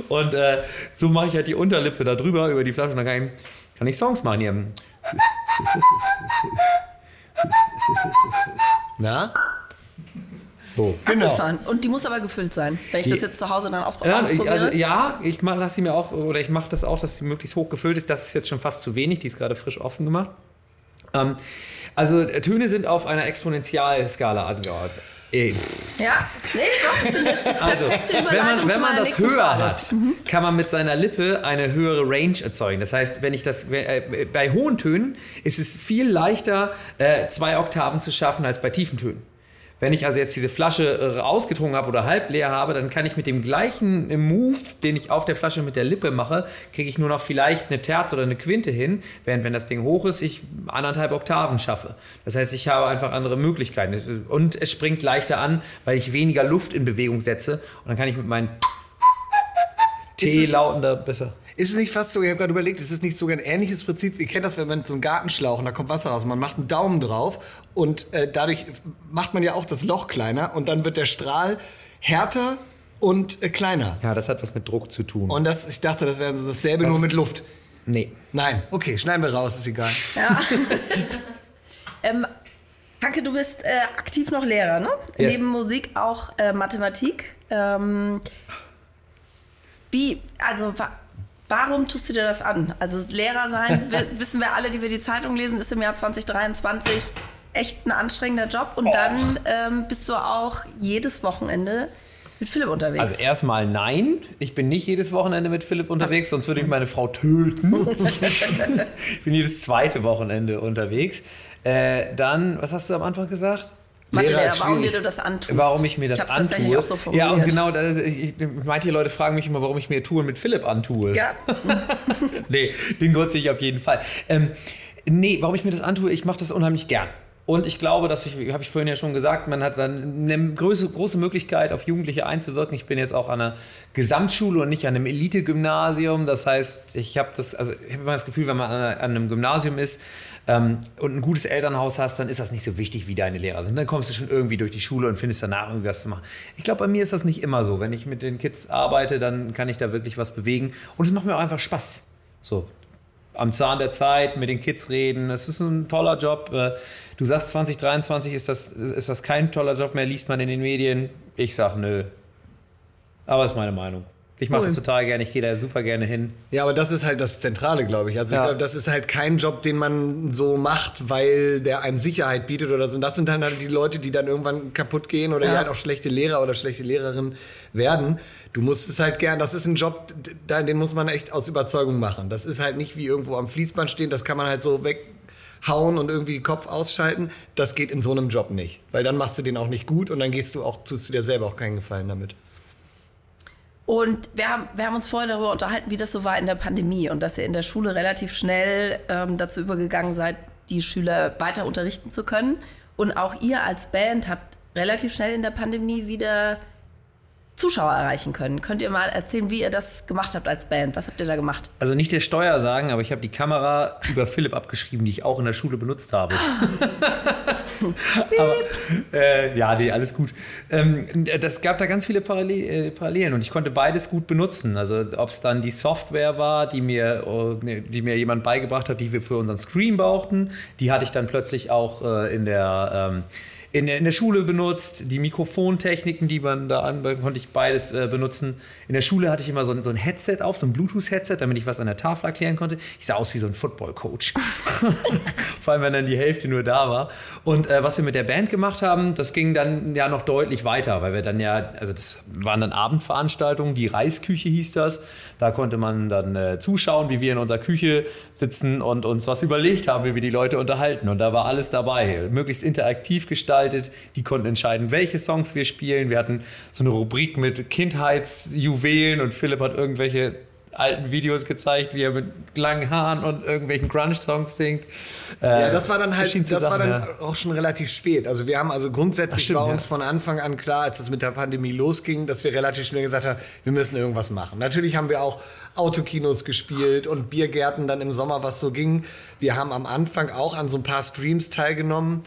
Und äh, so mache ich halt die Unterlippe da drüber, über die Flasche und dann kann ich, kann ich Songs machen hier. Na? So. Genau. Und die muss aber gefüllt sein, wenn ich das jetzt zu Hause dann ausprobiere. Ja, ich, also, ja, ich lasse sie mir auch, oder ich mache das auch, dass sie möglichst hoch gefüllt ist. Das ist jetzt schon fast zu wenig, die ist gerade frisch offen gemacht. Ähm, also Töne sind auf einer Exponentialskala angeordnet. Eben. Ja, nee, doch, ich finde jetzt also, wenn man, wenn man das höher Frage. hat, mhm. kann man mit seiner Lippe eine höhere Range erzeugen. Das heißt, wenn ich das äh, bei hohen Tönen ist es viel leichter, äh, zwei Oktaven zu schaffen als bei tiefen Tönen. Wenn ich also jetzt diese Flasche äh, ausgetrunken habe oder halb leer habe, dann kann ich mit dem gleichen äh, Move, den ich auf der Flasche mit der Lippe mache, kriege ich nur noch vielleicht eine Terz oder eine Quinte hin, während wenn das Ding hoch ist, ich anderthalb Oktaven schaffe. Das heißt, ich habe einfach andere Möglichkeiten. Und es springt leichter an, weil ich weniger Luft in Bewegung setze. Und dann kann ich mit meinen T-Lauten da besser. Ist es nicht fast so, ich habe gerade überlegt, ist es nicht sogar ein ähnliches Prinzip? Ihr kennt das, wenn man so einen Gartenschlauch und da kommt Wasser raus und man macht einen Daumen drauf und äh, dadurch macht man ja auch das Loch kleiner und dann wird der Strahl härter und äh, kleiner. Ja, das hat was mit Druck zu tun. Und das, ich dachte, das wäre so dasselbe das, nur mit Luft. Nee. Nein, okay, schneiden wir raus, ist egal. Ja. ähm, Hanke, du bist äh, aktiv noch Lehrer, ne? Yes. Neben Musik auch äh, Mathematik. Ähm, wie, also Warum tust du dir das an? Also Lehrer sein, wissen wir alle, die wir die Zeitung lesen, ist im Jahr 2023 echt ein anstrengender Job. Und Och. dann ähm, bist du auch jedes Wochenende mit Philipp unterwegs. Also erstmal nein, ich bin nicht jedes Wochenende mit Philipp unterwegs, Was? sonst würde ich meine Frau töten. ich bin jedes zweite Wochenende unterwegs. Äh, dann, was hast du am Anfang gesagt? Mathelehrer, warum dir du das antust. Warum ich mir das ich antue. Auch so ja, und genau, das, ich, manche Leute fragen mich immer, warum ich mir Touren mit Philipp antue. Ja. nee, den Gott sich auf jeden Fall. Ähm, nee, warum ich mir das antue, ich mache das unheimlich gern. Und ich glaube, das habe ich vorhin ja schon gesagt, man hat dann eine große, große Möglichkeit, auf Jugendliche einzuwirken. Ich bin jetzt auch an einer Gesamtschule und nicht an einem Elite-Gymnasium. Das heißt, ich habe das, also ich habe immer das Gefühl, wenn man an einem Gymnasium ist, ähm, und ein gutes Elternhaus hast, dann ist das nicht so wichtig, wie deine Lehrer sind. Dann kommst du schon irgendwie durch die Schule und findest danach irgendwie was zu machen. Ich glaube, bei mir ist das nicht immer so. Wenn ich mit den Kids arbeite, dann kann ich da wirklich was bewegen. Und es macht mir auch einfach Spaß. So, am Zahn der Zeit, mit den Kids reden. Es ist ein toller Job. Äh, du sagst, 2023 ist das, ist das kein toller Job mehr, liest man in den Medien. Ich sag nö. Aber ist meine Meinung. Ich mache cool. das total gerne, ich gehe da super gerne hin. Ja, aber das ist halt das Zentrale, glaube ich. Also ja. ich glaube, das ist halt kein Job, den man so macht, weil der einem Sicherheit bietet oder so. Und das sind dann halt die Leute, die dann irgendwann kaputt gehen oder ja. die halt auch schlechte Lehrer oder schlechte Lehrerinnen werden. Du musst es halt gern, das ist ein Job, den muss man echt aus Überzeugung machen. Das ist halt nicht wie irgendwo am Fließband stehen, das kann man halt so weghauen und irgendwie den Kopf ausschalten. Das geht in so einem Job nicht. Weil dann machst du den auch nicht gut und dann gehst du auch, tust du dir selber auch keinen Gefallen damit. Und wir haben, wir haben uns vorher darüber unterhalten, wie das so war in der Pandemie und dass ihr in der Schule relativ schnell ähm, dazu übergegangen seid, die Schüler weiter unterrichten zu können. Und auch ihr als Band habt relativ schnell in der Pandemie wieder Zuschauer erreichen können. Könnt ihr mal erzählen, wie ihr das gemacht habt als Band? Was habt ihr da gemacht? Also nicht der Steuer sagen, aber ich habe die Kamera über Philipp abgeschrieben, die ich auch in der Schule benutzt habe. aber, äh, ja, nee, alles gut. Ähm, das gab da ganz viele Parallel, äh, Parallelen und ich konnte beides gut benutzen. Also ob es dann die Software war, die mir, oh, die mir jemand beigebracht hat, die wir für unseren Screen brauchten, die hatte ich dann plötzlich auch äh, in der ähm, in, in der Schule benutzt, die Mikrofontechniken, die man da an, konnte ich beides äh, benutzen. In der Schule hatte ich immer so ein, so ein Headset auf, so ein Bluetooth-Headset, damit ich was an der Tafel erklären konnte. Ich sah aus wie so ein Football-Coach. Vor allem, wenn dann die Hälfte nur da war. Und äh, was wir mit der Band gemacht haben, das ging dann ja noch deutlich weiter, weil wir dann ja, also das waren dann Abendveranstaltungen, die Reisküche hieß das. Da konnte man dann äh, zuschauen, wie wir in unserer Küche sitzen und uns was überlegt haben, wie wir die Leute unterhalten. Und da war alles dabei, möglichst interaktiv gestaltet. Die konnten entscheiden, welche Songs wir spielen. Wir hatten so eine Rubrik mit Kindheitsjuwelen und Philipp hat irgendwelche alten Videos gezeigt, wie er mit langen Haaren und irgendwelchen Grunge-Songs singt. Äh, ja, das war dann halt, das Sachen, war dann ja. auch schon relativ spät. Also wir haben also grundsätzlich stimmt, war uns ja. von Anfang an klar, als es mit der Pandemie losging, dass wir relativ schnell gesagt haben, wir müssen irgendwas machen. Natürlich haben wir auch Autokinos gespielt und Biergärten dann im Sommer, was so ging. Wir haben am Anfang auch an so ein paar Streams teilgenommen.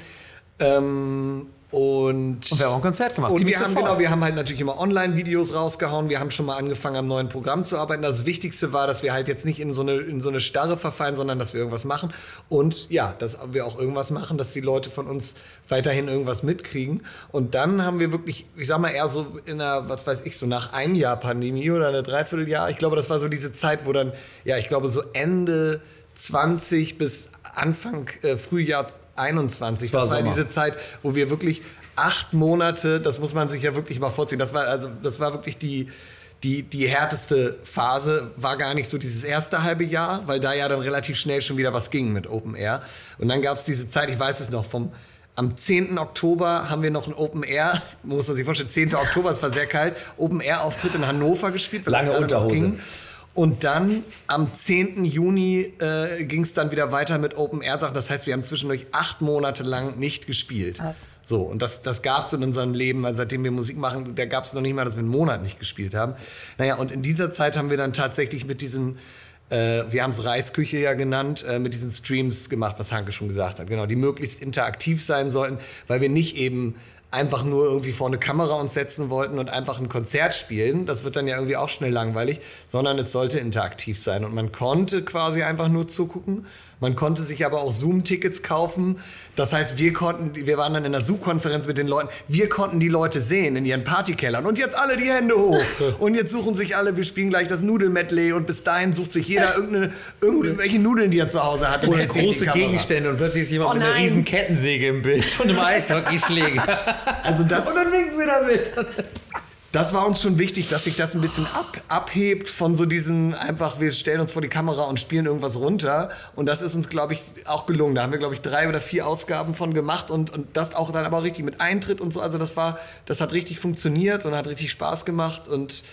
Ähm, und, und wir haben auch ein Konzert gemacht. Und wir haben, genau, wir haben halt natürlich immer Online-Videos rausgehauen. Wir haben schon mal angefangen, am neuen Programm zu arbeiten. Das Wichtigste war, dass wir halt jetzt nicht in so eine, in so eine Starre verfallen, sondern dass wir irgendwas machen. Und ja, dass wir auch irgendwas machen, dass die Leute von uns weiterhin irgendwas mitkriegen. Und dann haben wir wirklich, ich sag mal eher so in einer, was weiß ich, so nach einem Jahr Pandemie oder einer Dreivierteljahr. Ich glaube, das war so diese Zeit, wo dann, ja, ich glaube, so Ende 20 bis Anfang äh, Frühjahr 21. Das war, das war diese Zeit, wo wir wirklich acht Monate, das muss man sich ja wirklich mal vorziehen. Das war also, das war wirklich die, die, die härteste Phase war gar nicht so dieses erste halbe Jahr, weil da ja dann relativ schnell schon wieder was ging mit Open Air. Und dann gab es diese Zeit, ich weiß es noch, vom am 10. Oktober haben wir noch ein Open Air, man muss man sich vorstellen, 10. Oktober, es war sehr kalt, Open Air Auftritt in Hannover gespielt. Lange Unterhose. Und dann am 10. Juni äh, ging es dann wieder weiter mit Open Air Sachen. Das heißt, wir haben zwischendurch acht Monate lang nicht gespielt. Was? So, und das, das gab es in unserem Leben, also seitdem wir Musik machen, da gab es noch nicht mal, dass wir einen Monat nicht gespielt haben. Naja, und in dieser Zeit haben wir dann tatsächlich mit diesen, äh, wir haben es Reisküche ja genannt, äh, mit diesen Streams gemacht, was Hanke schon gesagt hat. Genau, die möglichst interaktiv sein sollten, weil wir nicht eben einfach nur irgendwie vor eine Kamera uns setzen wollten und einfach ein Konzert spielen. Das wird dann ja irgendwie auch schnell langweilig, sondern es sollte interaktiv sein. Und man konnte quasi einfach nur zugucken man konnte sich aber auch Zoom-Tickets kaufen. Das heißt, wir konnten, wir waren dann in einer Zoom-Konferenz mit den Leuten. Wir konnten die Leute sehen in ihren Partykellern. Und jetzt alle die Hände hoch. Und jetzt suchen sich alle, wir spielen gleich das Nudel-Medley. Und bis dahin sucht sich jeder irgendeine, irgendwelche Nudeln, die er zu Hause hat. Oder große Gegenstände. Und plötzlich ist jemand oh mit einer riesen Kettensäge im Bild und einem Eishockeyschläger. Also das, und dann winken wir damit das war uns schon wichtig, dass sich das ein bisschen ab, abhebt von so diesen einfach, wir stellen uns vor die Kamera und spielen irgendwas runter. Und das ist uns, glaube ich, auch gelungen. Da haben wir, glaube ich, drei oder vier Ausgaben von gemacht und, und das auch dann aber richtig mit Eintritt und so. Also das war, das hat richtig funktioniert und hat richtig Spaß gemacht und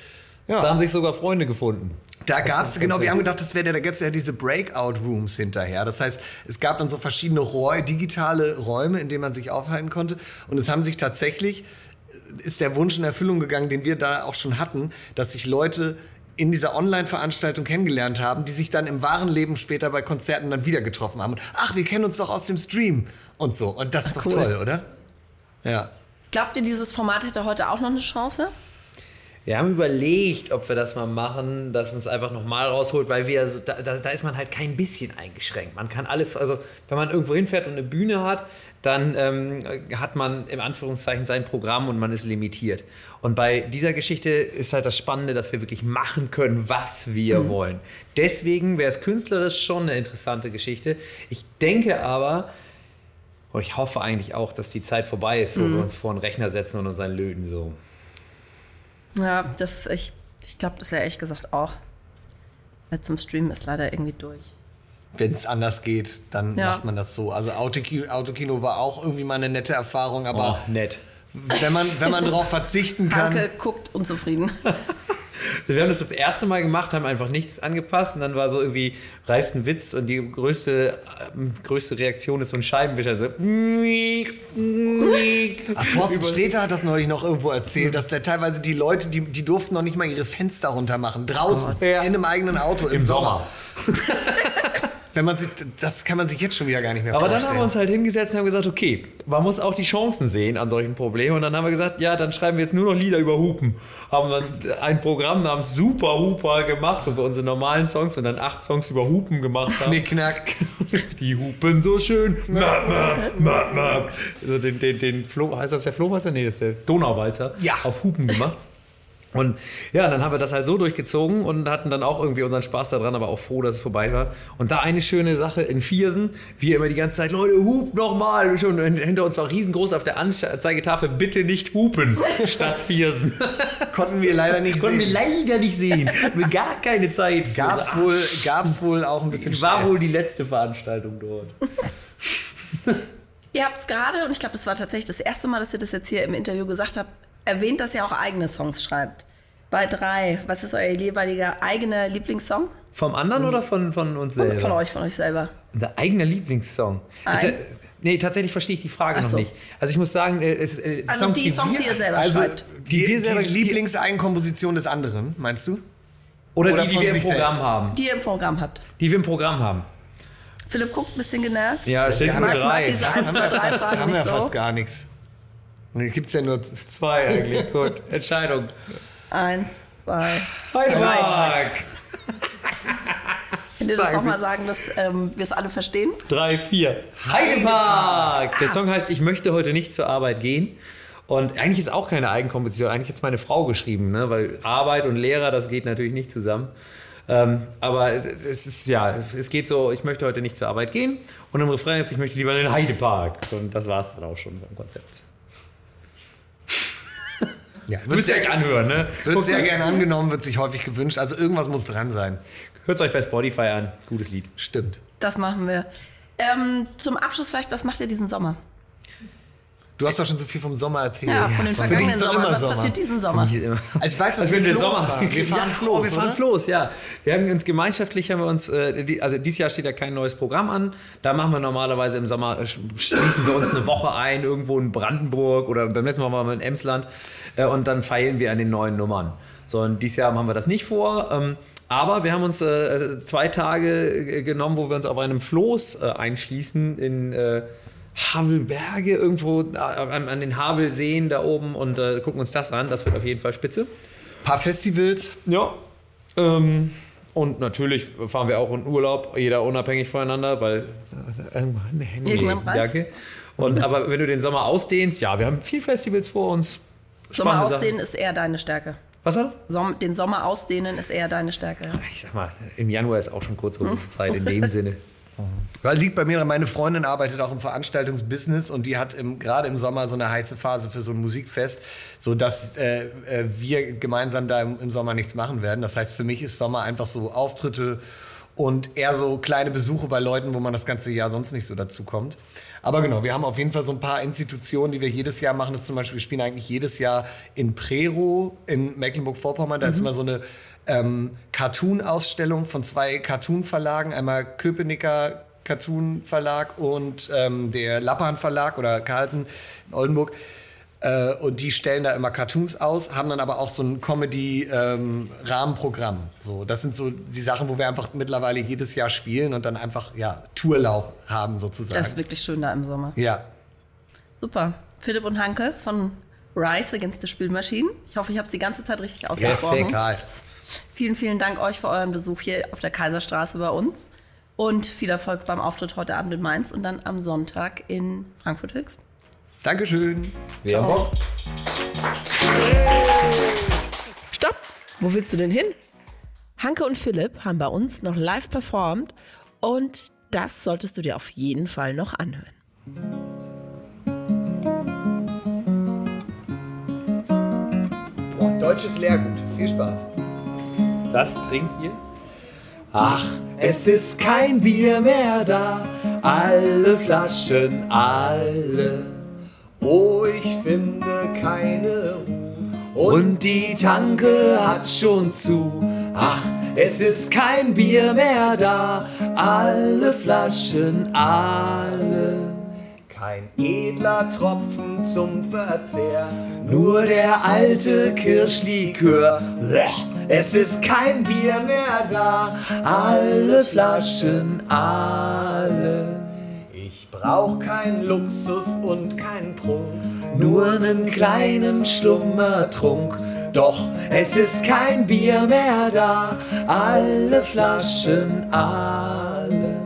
ja. Da haben sich sogar Freunde gefunden. Da gab es, genau, wir haben gedacht, das wäre der, da gäbe es ja diese Breakout-Rooms hinterher. Das heißt, es gab dann so verschiedene Räu digitale Räume, in denen man sich aufhalten konnte. Und es haben sich tatsächlich ist der Wunsch in Erfüllung gegangen, den wir da auch schon hatten, dass sich Leute in dieser Online-Veranstaltung kennengelernt haben, die sich dann im wahren Leben später bei Konzerten dann wieder getroffen haben. ach, wir kennen uns doch aus dem Stream und so. Und das ist ach, doch cool. toll, oder? Ja. Glaubt ihr, dieses Format hätte heute auch noch eine Chance? Wir haben überlegt, ob wir das mal machen, dass man es einfach nochmal rausholt, weil wir, da, da, ist man halt kein bisschen eingeschränkt. Man kann alles, also wenn man irgendwo hinfährt und eine Bühne hat, dann ähm, hat man im Anführungszeichen sein Programm und man ist limitiert. Und bei dieser Geschichte ist halt das Spannende, dass wir wirklich machen können, was wir mhm. wollen. Deswegen wäre es künstlerisch schon eine interessante Geschichte. Ich denke aber, und ich hoffe eigentlich auch, dass die Zeit vorbei ist, wo mhm. wir uns vor einen Rechner setzen und uns einen löten so. Ja, das, ich, ich glaube das ja ehrlich gesagt auch. Seit zum Stream ist leider irgendwie durch. Wenn es anders geht, dann ja. macht man das so. Also Autokino, Autokino war auch irgendwie mal eine nette Erfahrung, aber oh, nett. Wenn man, wenn man darauf verzichten kann. Danke, guckt unzufrieden. Wir haben das das erste Mal gemacht, haben einfach nichts angepasst und dann war so irgendwie reißt ein Witz und die größte, ähm, größte Reaktion ist so ein Scheibenwischer. So. Ach, Thorsten Sträter hat das neulich noch irgendwo erzählt, dass der teilweise die Leute, die, die durften noch nicht mal ihre Fenster runter machen. Draußen, Ja. in einem eigenen Auto im, Im Sommer. Wenn man sich, das kann man sich jetzt schon wieder gar nicht mehr Aber dann vorstellen. haben wir uns halt hingesetzt und haben gesagt, okay, man muss auch die Chancen sehen an solchen Problemen. Und dann haben wir gesagt, ja, dann schreiben wir jetzt nur noch Lieder über Hupen. Haben dann ein Programm namens Super Huper gemacht, wo wir unsere normalen Songs und dann acht Songs über Hupen gemacht haben. Knickknack. Die hupen so schön. Ma, ma, ma, ma. Also den, den, den Flo, heißt das der Flohwalzer? Nee, das ist der Donauwalzer. Ja. Auf Hupen gemacht. Und ja, dann haben wir das halt so durchgezogen und hatten dann auch irgendwie unseren Spaß daran, aber auch froh, dass es vorbei war. Und da eine schöne Sache in Viersen, wir immer die ganze Zeit, Leute, hupt nochmal. Schon hinter uns war riesengroß auf der Anzeigetafel, bitte nicht hupen, statt Viersen. Konnten wir leider nicht Konnten wir sehen. leider nicht sehen. Wir gar keine Zeit. Gab's wohl, gab's wohl auch ein bisschen War Stress. wohl die letzte Veranstaltung dort. Ihr habt es gerade, und ich glaube, das war tatsächlich das erste Mal, dass ihr das jetzt hier im Interview gesagt habt, erwähnt, dass ihr auch eigene Songs schreibt. Bei drei, was ist euer jeweiliger eigener Lieblingssong? Vom anderen oder von, von uns selber? Von euch, von euch selber. Unser eigener Lieblingssong. Eins? Da, nee, tatsächlich verstehe ich die Frage Ach noch so. nicht. Also ich muss sagen, äh, es, äh, Also die Songs, die ihr selber Also schreibt. die, wir selber- die Lieblingseigenkomposition des anderen, meinst du? oder, oder die, die von wir im Programm selbst. haben. Die ihr im Programm habt. Die wir im Programm haben. Philipp guckt ein bisschen genervt. Ja, steht haben nur Mag, mag drei. diese 1, 2, 3 Fragen haben wir nicht ja fast so. gar nichts. Und hier gibt's ja nur Zwei eigentlich. Gut. Entscheidung. Eins, zwei. Heidelberg. Könnt ihr das nochmal sagen, dass ähm, wir es alle verstehen? Drei, vier. Heidelberg. Der Song heißt Ich möchte heute nicht zur Arbeit gehen. Und eigentlich ist auch keine Eigenkomposition. Eigentlich ist meine Frau geschrieben, ne? weil Arbeit und Lehrer, das geht natürlich nicht zusammen. Ähm, aber es ist, ja, es geht so, ich möchte heute nicht zur Arbeit gehen. Und im Refrain ist, ich möchte lieber in den Heidepark. Und das war es dann auch schon beim Konzept. Ja, Müsst ihr euch anhören, ne? Wird sehr gerne angenommen, wird sich häufig gewünscht. Also irgendwas muss dran sein. Hört es euch bei Spotify an. Gutes Lied. Stimmt. Das machen wir. Ähm, zum Abschluss vielleicht, was macht ihr diesen Sommer? Du hast doch schon so viel vom Sommer erzählt. Ja, von den vergangenen Sommern. Was Sommer. passiert diesen Sommer? Also ich weiß, dass Also wir wenn wir Floß Sommer fahren. Wir fahren ja, Floß, oh, wir fahren oder? Floß, ja. Wir haben uns gemeinschaftlich haben wir uns, äh, die, also dieses Jahr steht ja kein neues Programm an. Da machen wir normalerweise im Sommer äh, sch- schließen wir uns eine Woche ein irgendwo in Brandenburg oder beim letzten Mal waren wir in Emsland äh, und dann feilen wir an den neuen Nummern. So und dieses Jahr haben wir das nicht vor. Ähm, aber wir haben uns äh, zwei Tage genommen, wo wir uns auf einem Floß äh, einschließen in äh, Havelberge, irgendwo äh, an, an den Havelseen da oben und äh, gucken uns das an. Das wird auf jeden Fall spitze. paar Festivals. Ja. Ähm, und natürlich fahren wir auch in Urlaub, jeder unabhängig voneinander, weil äh, irgendwann reicht. danke. Und aber wenn du den Sommer ausdehnst, ja, wir haben viel Festivals vor uns. Sommer ausdehnen Sachen. ist eher deine Stärke. Was war das? Som den Sommer ausdehnen ist eher deine Stärke. Ich sag mal, im Januar ist auch schon kurz Zeit in dem Sinne. Weil liegt bei mir, meine Freundin arbeitet auch im Veranstaltungsbusiness und die hat im, gerade im Sommer so eine heiße Phase für so ein Musikfest, sodass äh, äh, wir gemeinsam da im, im Sommer nichts machen werden. Das heißt, für mich ist Sommer einfach so Auftritte und eher so kleine Besuche bei Leuten, wo man das ganze Jahr sonst nicht so dazu kommt. Aber genau, wir haben auf jeden Fall so ein paar Institutionen, die wir jedes Jahr machen. Das ist zum Beispiel, wir spielen eigentlich jedes Jahr in Prero in Mecklenburg-Vorpommern. Da ist immer so eine ähm, Cartoon-Ausstellung von zwei Cartoon-Verlagen. Einmal Köpenicker Cartoon-Verlag und ähm, der Lappan Verlag oder Carlsen in Oldenburg. Äh, und die stellen da immer Cartoons aus, haben dann aber auch so ein Comedy-Rahmenprogramm. so, das sind so die Sachen, wo wir einfach mittlerweile jedes Jahr spielen und dann einfach ja, Tourlaub haben sozusagen. Das ist wirklich schön da im Sommer. ja. Super. Philipp und Hanke von Rise Against the Spülmaschinen. Ich hoffe, ich habe es die ganze Zeit richtig ausgesprochen. Total. Vielen, vielen Dank euch für euren Besuch hier auf der Kaiserstraße bei uns. Und viel Erfolg beim Auftritt heute Abend in Mainz und dann am Sonntag in Frankfurt Höchst. Dankeschön. Wir haben Bock. Stopp! Wo willst du denn hin? Hanke und Philipp haben bei uns noch live performt und das solltest du dir auf jeden Fall noch anhören. Boah, deutsches Lehrgut. Viel Spaß. Das trinkt ihr? Ach, es ist kein Bier mehr da, alle Flaschen, alle. Oh, ich finde keine Ruhe und die Tanke hat schon zu. Ach, es ist kein Bier mehr da, alle Flaschen, alle. Kein edler Tropfen zum Verzehr, nur der alte Kirschlikör. Es ist kein Bier mehr da, alle Flaschen, alle. Ich brauch kein Luxus und kein Prunk, nur nen kleinen Schlummertrunk. Doch es ist kein Bier mehr da, alle Flaschen, alle.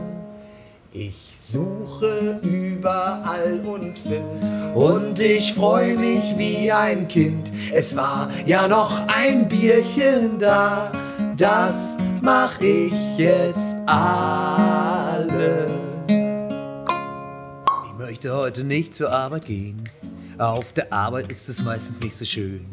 Ich suche überall und find und ich freu mich wie ein Kind. Es war ja noch ein Bierchen da, das mach ich jetzt alle. Ich möchte heute nicht zur Arbeit gehen. Auf der Arbeit ist es meistens nicht so schön.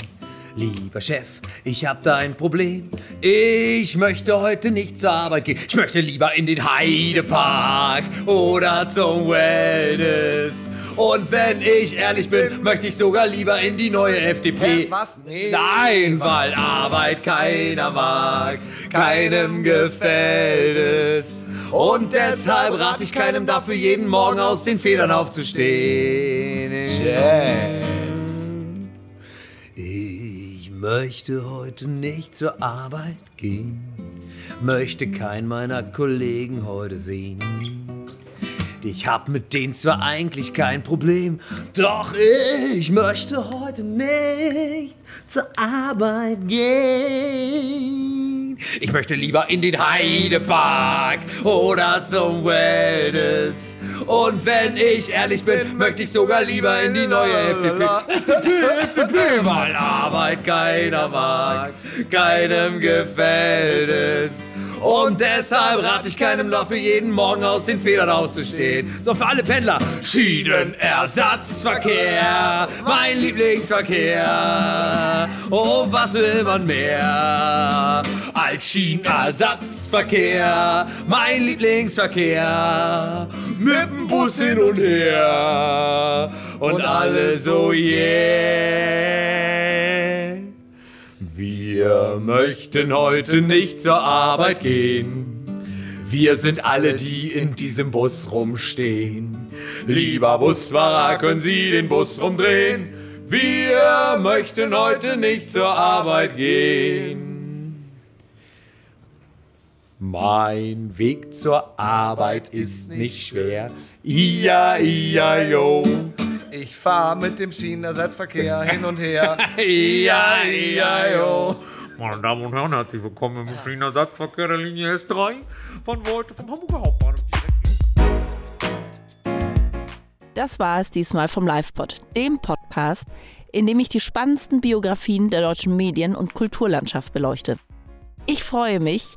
Lieber Chef, ich hab da ein Problem. Ich möchte heute nicht zur Arbeit gehen. Ich möchte lieber in den Heidepark oder zum Wellness. Und wenn ich ehrlich bin, möchte ich sogar lieber in die neue FDP. Was? Nee. Nein, weil Arbeit keiner mag, keinem gefällt es. Und deshalb rate ich keinem dafür, jeden Morgen aus den Federn aufzustehen. Jazz. Möchte heute nicht zur Arbeit gehen, möchte keinen meiner Kollegen heute sehen. Ich hab mit denen zwar eigentlich kein Problem, doch ich möchte heute nicht zur Arbeit gehen. Ich möchte lieber in den Heidepark oder zum Wellness. Und wenn ich ehrlich bin, möchte ich sogar lieber in die neue FDP. FDP, FDP, weil Arbeit keiner mag, keinem gefällt es. Und deshalb rate ich keinem noch für jeden Morgen aus den Federn aufzustehen. So für alle Pendler. Schienenersatzverkehr, mein Lieblingsverkehr. Oh, was will man mehr? Als Schienenersatzverkehr, mein Lieblingsverkehr. Mit dem Bus hin und her. Und alle so yeah. Wir möchten heute nicht zur Arbeit gehen. Wir sind alle, die in diesem Bus rumstehen. Lieber Busfahrer, können Sie den Bus rumdrehen? Wir möchten heute nicht zur Arbeit gehen. Mein Weg zur Arbeit ist nicht schwer. Ia, ia, yo. Ich fahre mit dem Schienenersatzverkehr hin und her. Ia, ia, yo. Meine Damen und Herren, herzlich willkommen im Schienenersatzverkehr der Linie S3 von heute vom Hamburger Hauptbahnhof Das war es diesmal vom LivePod, dem Podcast, in dem ich die spannendsten Biografien der deutschen Medien- und Kulturlandschaft beleuchte. Ich freue mich,